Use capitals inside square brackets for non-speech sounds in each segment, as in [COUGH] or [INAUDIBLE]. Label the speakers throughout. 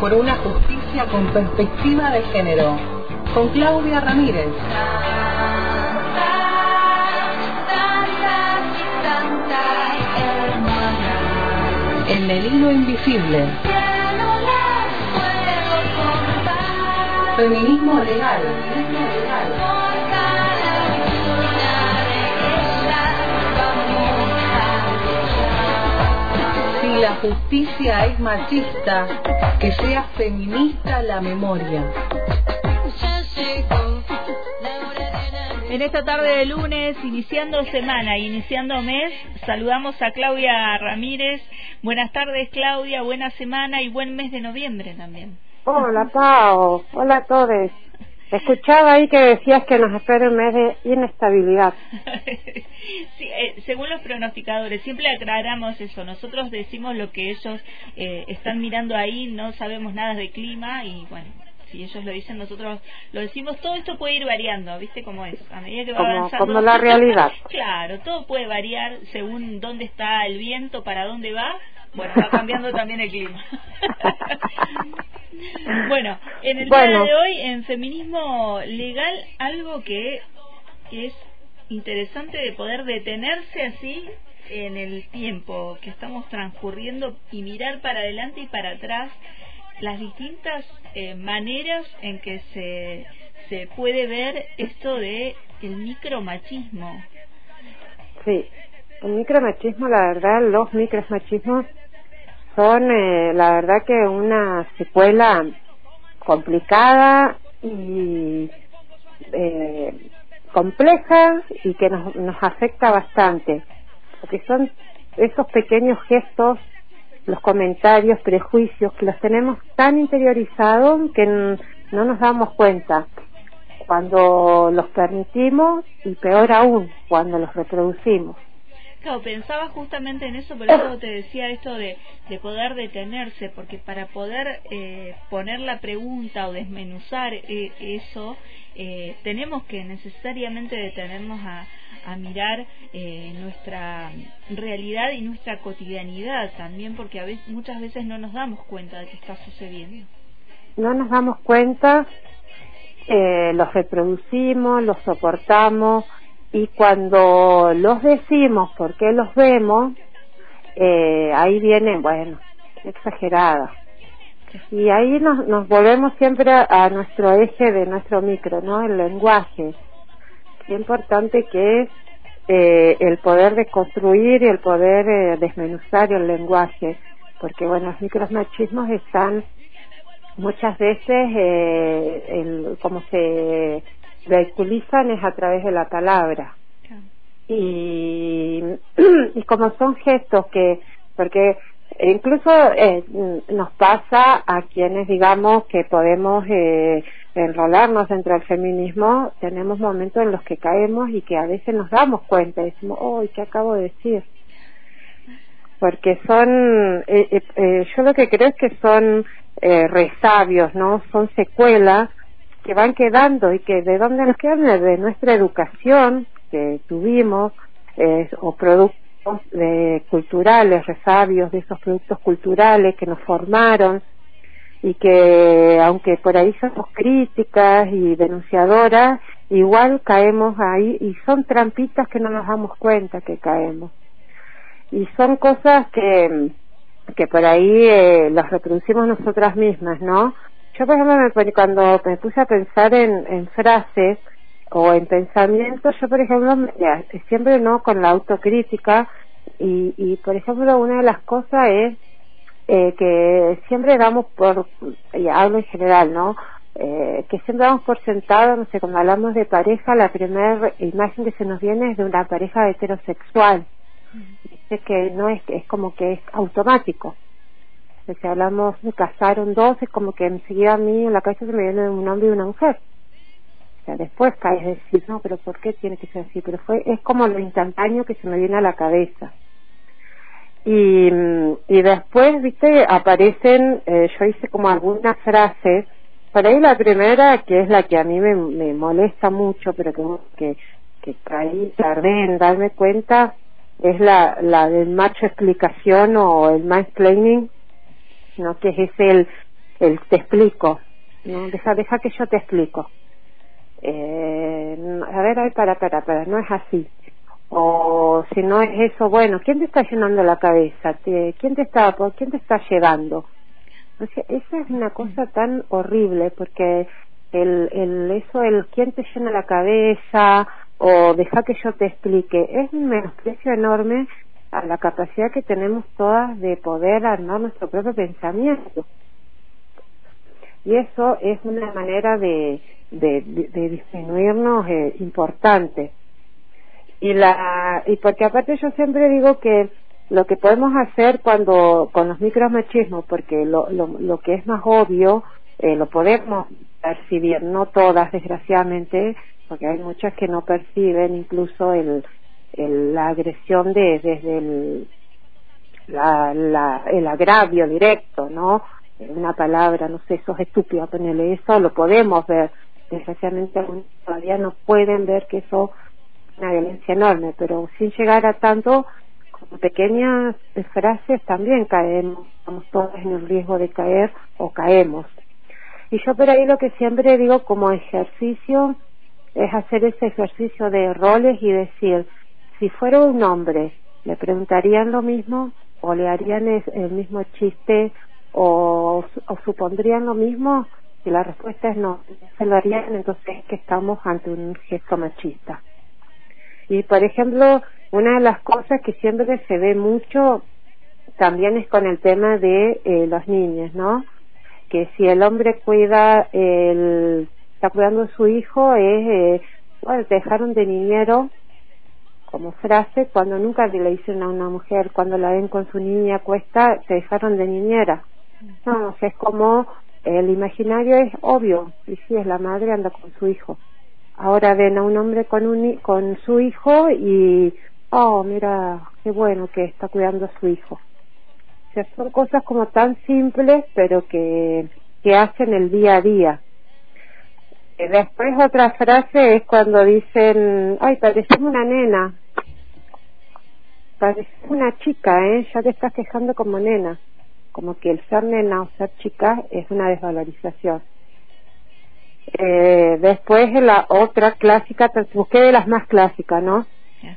Speaker 1: Por una justicia con perspectiva de género. Con Claudia Ramírez. El hilo invisible. Feminismo legal. La justicia es machista, que sea feminista la memoria.
Speaker 2: En esta tarde de lunes, iniciando semana, iniciando mes, saludamos a Claudia Ramírez. Buenas tardes, Claudia, buena semana y buen mes de noviembre también.
Speaker 3: Hola, Pau. Hola a todos. Escuchaba ahí que decías que nos espera un mes de inestabilidad. [LAUGHS]
Speaker 2: sí, eh, según los pronosticadores, siempre aclaramos eso. Nosotros decimos lo que ellos eh, están mirando ahí, no sabemos nada de clima y bueno, si ellos lo dicen, nosotros lo decimos. Todo esto puede ir variando, ¿viste cómo es? A medida que va
Speaker 3: Como,
Speaker 2: avanzando.
Speaker 3: como la realidad. [LAUGHS]
Speaker 2: Claro, todo puede variar según dónde está el viento, para dónde va. Bueno, va cambiando también el clima. [LAUGHS] [LAUGHS] bueno, en el
Speaker 3: Bueno.
Speaker 2: día de hoy, en feminismo legal, algo que es interesante de poder detenerse así en el tiempo que estamos transcurriendo y mirar para adelante y para atrás las distintas eh, maneras en que se, se puede ver esto de el micromachismo.
Speaker 3: Sí, el micromachismo, la verdad, los micromachismos son, eh, la verdad, que una secuela complicada y eh, compleja y que nos, nos afecta bastante, porque son esos pequeños gestos, los comentarios, prejuicios, que los tenemos tan interiorizados que no nos damos cuenta cuando los permitimos y peor aún cuando los reproducimos.
Speaker 2: Claro, pensaba justamente en eso, por eso te decía esto de, de poder detenerse, porque para poder eh, poner la pregunta o desmenuzar eh, eso, eh, tenemos que necesariamente detenernos a, a mirar eh, nuestra realidad y nuestra cotidianidad también, porque a veces, muchas veces no nos damos cuenta de que está sucediendo.
Speaker 3: No nos damos cuenta, eh, los reproducimos, los soportamos y cuando los decimos porque los vemos, eh, ahí vienen, bueno, exagerada. Y ahí nos, nos volvemos siempre a, nuestro eje de nuestro micro, ¿no? El lenguaje. Qué importante que es eh, el poder de construir y el poder eh, desmenuzar el lenguaje. Porque, bueno, los micromachismos están muchas veces, eh, el, como se vehiculizan es a través de la palabra. Y, [CLEARS THROAT] y como son gestos que porque incluso eh, nos pasa a quienes digamos que podemos eh, enrolarnos dentro del feminismo tenemos momentos en los que caemos y que a veces nos damos cuenta y decimos oh qué acabo de decir porque son eh, eh, eh, yo lo que creo es que son eh, resabios no son secuelas que van quedando y que de dónde nos quedan de nuestra educación que tuvimos eh, o productos de culturales resabios de esos productos culturales que nos formaron y que aunque por ahí somos críticas y denunciadoras igual caemos ahí y son trampitas que no nos damos cuenta que caemos y son cosas que que por ahí eh, las reproducimos nosotras mismas, ¿no? Yo, por ejemplo, me cuando me puse a pensar en, en frases o en pensamientos, yo, por ejemplo, ya, siempre no con la autocrítica y, y, por ejemplo, una de las cosas es eh, que siempre damos por, y hablo en general, ¿no? Eh, que siempre damos por sentado, no sé, cuando hablamos de pareja, la primera imagen que se nos viene es de una pareja heterosexual. Dice que no es, es como que es automático. Si hablamos de casaron dos, es como que enseguida a mí en la cabeza se me viene un hombre y una mujer. O sea, después caes decir, no, pero ¿por qué tiene que ser así? Pero fue, es como lo instantáneo que se me viene a la cabeza. Y, y después, viste, aparecen, eh, yo hice como algunas frases, por ahí la primera, que es la que a mí me, me molesta mucho, pero que, que, que tardé en darme cuenta, es la, la del macho explicación o el mansplaining, sino que es el, el te explico, ¿no? Deja, deja que yo te explico. Eh, a ver, a ver, para, para, para, no es así. O si no es eso, bueno, ¿quién te está llenando la cabeza? ¿Quién te está, quién te está llevando? O sea, esa es una cosa tan horrible porque el, el, eso, el quién te llena la cabeza o deja que yo te explique, es un menosprecio enorme a la capacidad que tenemos todas de poder armar nuestro propio pensamiento. Y eso es una manera de, de, disminuirnos eh, importante. Y, la, y porque aparte yo siempre digo que lo que podemos hacer cuando con los micromachismos, porque lo, lo, lo que es más obvio, eh, lo podemos percibir, no todas desgraciadamente, porque hay muchas que no perciben incluso el, la agresión de, desde el, la, el agravio directo, ¿no? Una palabra, no sé, eso es estúpido, ponerle eso, lo podemos ver. Desgraciadamente algunos todavía no pueden ver que eso es una violencia enorme, pero sin llegar a tanto, con pequeñas frases también caemos, estamos todos en el riesgo de caer o caemos. Y yo por ahí lo que siempre digo como ejercicio es hacer ese ejercicio de roles y decir, si fuera un hombre, ¿le preguntarían lo mismo o le harían el mismo chiste o, supondrían lo mismo? Si la respuesta es no, se lo harían, entonces es que estamos ante un gesto machista. Y por ejemplo, una de las cosas que siempre se ve mucho también es con el tema de eh, los niños, ¿no? Que si el hombre cuida el está cuidando a su hijo es, eh, bueno, dejaron de niñero como frase cuando nunca le dicen a una mujer cuando la ven con su niña cuesta te dejaron de niñera. No o sea, es como el imaginario es obvio y si es la madre anda con su hijo. Ahora ven a un hombre con un con su hijo y oh mira qué bueno que está cuidando a su hijo. O sea son cosas como tan simples pero que que hacen el día a día. Después otra frase es cuando dicen, ay, pareces una nena, pareces una chica, ¿eh? Ya te estás quejando como nena. Como que el ser nena o ser chica es una desvalorización. Eh, después la otra clásica, busqué de las más clásicas, ¿no?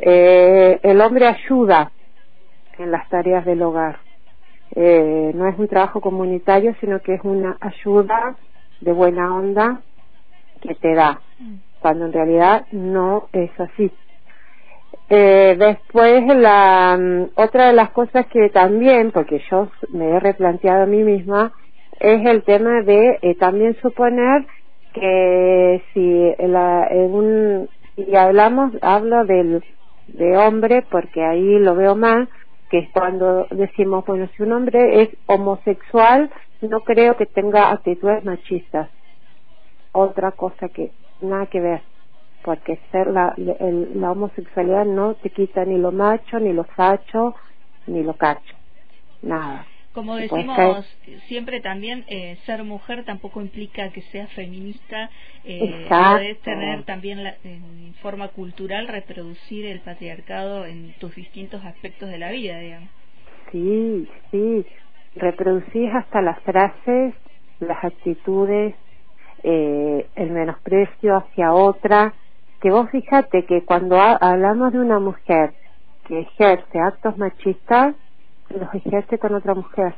Speaker 3: Eh, el hombre ayuda en las tareas del hogar. Eh, no es un trabajo comunitario, sino que es una ayuda de buena onda que te da, cuando en realidad no es así. Eh, después, la mm, otra de las cosas que también, porque yo me he replanteado a mí misma, es el tema de eh, también suponer que si la, en un, y hablamos, hablo del de hombre porque ahí lo veo más, que cuando decimos, bueno, si un hombre es homosexual, no creo que tenga actitudes machistas. Otra cosa que nada que ver porque ser la, la homosexualidad no te quita ni lo macho ni lo facho ni lo cacho. Nada.
Speaker 2: Como decimos siempre también eh, ser mujer tampoco implica que seas feminista eh, puedes tener también la, en forma cultural reproducir el patriarcado en tus distintos aspectos de la vida digamos.
Speaker 3: Sí sí. Reproducís hasta las frases las actitudes eh, el menosprecio hacia otra, que vos fíjate que cuando hablamos de una mujer que ejerce actos machistas, los ejerce con otra mujer,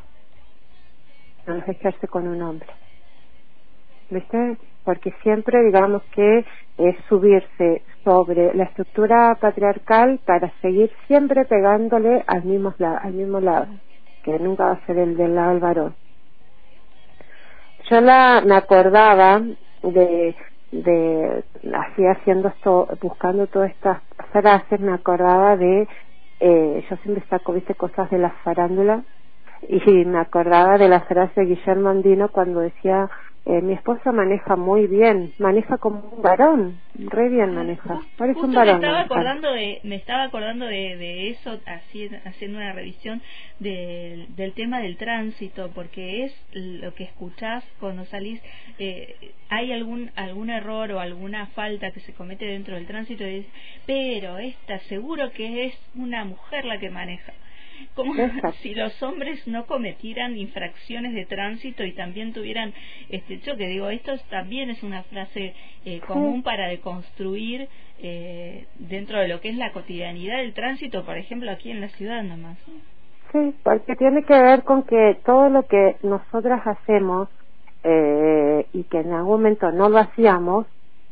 Speaker 3: no los ejerce con un hombre. ¿Viste? Porque siempre digamos que es subirse sobre la estructura patriarcal para seguir siempre pegándole al mismo, al mismo lado, que nunca va a ser el del lado del varón yo la me acordaba de de así haciendo esto buscando todas estas frases me acordaba de eh, yo siempre saco viste cosas de la farándula y me acordaba de la frase de Guillermo Andino cuando decía eh, mi esposa maneja muy bien, maneja como un varón, re bien maneja, parece un varón.
Speaker 2: Me estaba acordando de, me estaba acordando de, de eso, así, haciendo una revisión de, del tema del tránsito, porque es lo que escuchás cuando salís, eh, hay algún algún error o alguna falta que se comete dentro del tránsito, y pero esta seguro que es una mujer la que maneja como [LAUGHS] si los hombres no cometieran infracciones de tránsito y también tuvieran este choque. Digo, esto también es una frase eh, común para deconstruir eh, dentro de lo que es la cotidianidad del tránsito, por ejemplo, aquí en la ciudad nomás.
Speaker 3: Sí, porque tiene que ver con que todo lo que nosotras hacemos eh, y que en algún momento no lo hacíamos,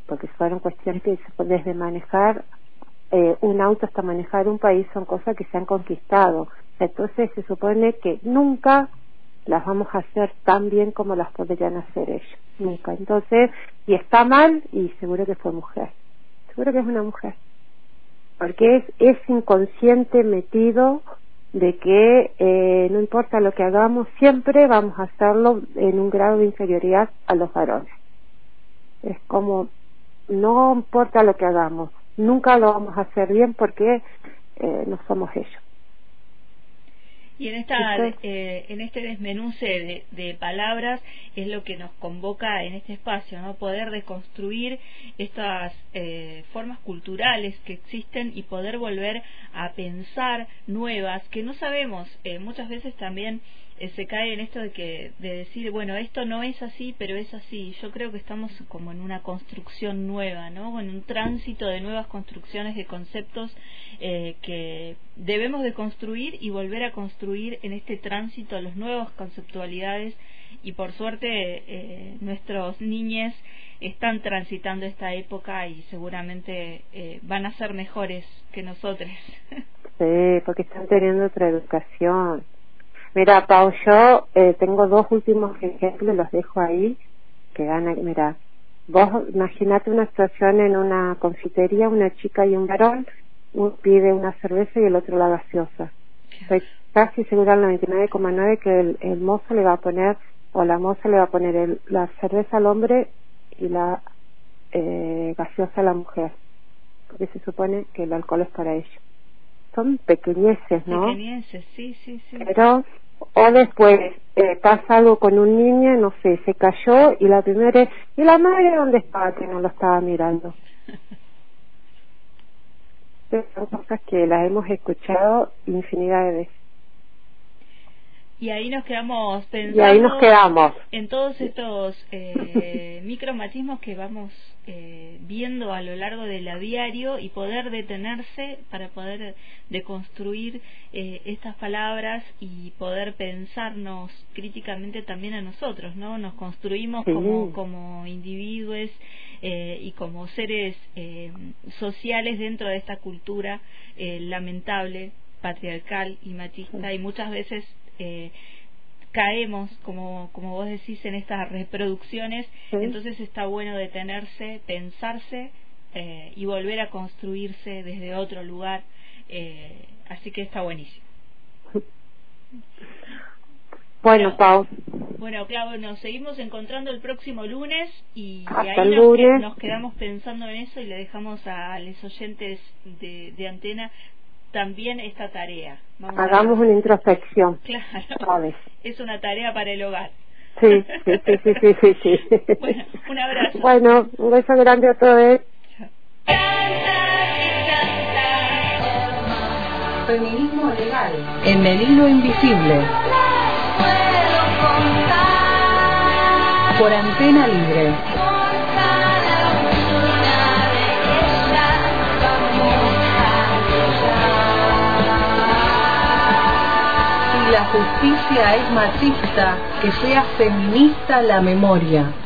Speaker 3: porque fueron cuestiones que desde manejar eh, un auto hasta manejar un país son cosas que se han conquistado. Entonces se supone que nunca las vamos a hacer tan bien como las podrían hacer ellos. Nunca. Entonces, y está mal, y seguro que fue mujer. Seguro que es una mujer. Porque es, es inconsciente metido de que eh, no importa lo que hagamos, siempre vamos a hacerlo en un grado de inferioridad a los varones. Es como, no importa lo que hagamos, nunca lo vamos a hacer bien porque eh, no somos ellos.
Speaker 2: Y en, esta, eh, en este desmenuce de, palabras es lo que nos convoca en este espacio, ¿no? Poder deconstruir estas eh, formas culturales que existen y poder volver a pensar nuevas que no sabemos. Eh, muchas veces también se cae en esto de que de decir bueno esto no es así pero es así. Yo creo que estamos como en una construcción nueva no en un tránsito de nuevas construcciones de conceptos eh, que debemos de construir y volver a construir en este tránsito las nuevas conceptualidades. Y por suerte eh, nuestros niños están transitando esta época y seguramente eh, van a ser mejores que nosotros. [LAUGHS]
Speaker 3: Sí, porque están teniendo otra educación Mira, Pau, yo eh, tengo dos últimos ejemplos, los dejo ahí, que gana, mira, vos imaginate una situación en una confitería, una chica y un varón, uno pide una cerveza y el otro la gaseosa. Estoy casi segura al 99,9 que el, el, mozo le va a poner, o la moza le va a poner el, la cerveza al hombre y la eh, gaseosa a la mujer, porque se supone que el alcohol es para ellos. Son pequeñeces, ¿no?
Speaker 2: Pequeñeces, sí, sí, sí.
Speaker 3: Pero o después eh, pasa algo con un niño, no sé, se cayó y la primera ¿y la madre dónde estaba? Que no lo estaba mirando. [LAUGHS] Son cosas que las hemos escuchado infinidad de veces.
Speaker 2: Y ahí nos quedamos pensando
Speaker 3: y ahí nos quedamos.
Speaker 2: en todos estos eh, [LAUGHS] micromatismos que vamos eh, viendo a lo largo de la diario y poder detenerse para poder deconstruir eh, estas palabras y poder pensarnos críticamente también a nosotros, ¿no? Nos construimos como, como individuos eh, y como seres eh, sociales dentro de esta cultura eh, lamentable patriarcal y machista y muchas veces eh, caemos, como, como vos decís, en estas reproducciones, entonces está bueno detenerse, pensarse eh, y volver a construirse desde otro lugar, eh, así que está buenísimo.
Speaker 3: Bueno, Pau.
Speaker 2: Bueno, claro, nos seguimos encontrando el próximo lunes y, ahí nos, nos, quedamos pensando en eso y le dejamos a los oyentes de, de antena también esta tarea.
Speaker 3: Hagamos una introspección.
Speaker 2: Claro. Es una tarea para el hogar.
Speaker 3: Sí, sí, sí, sí, sí, sí. [LAUGHS]
Speaker 2: Bueno, un abrazo.
Speaker 3: Bueno, un beso grande a todos.
Speaker 1: Feminismo legal. En el hilo invisible. Por antena libre. La justicia es machista, que sea feminista la memoria.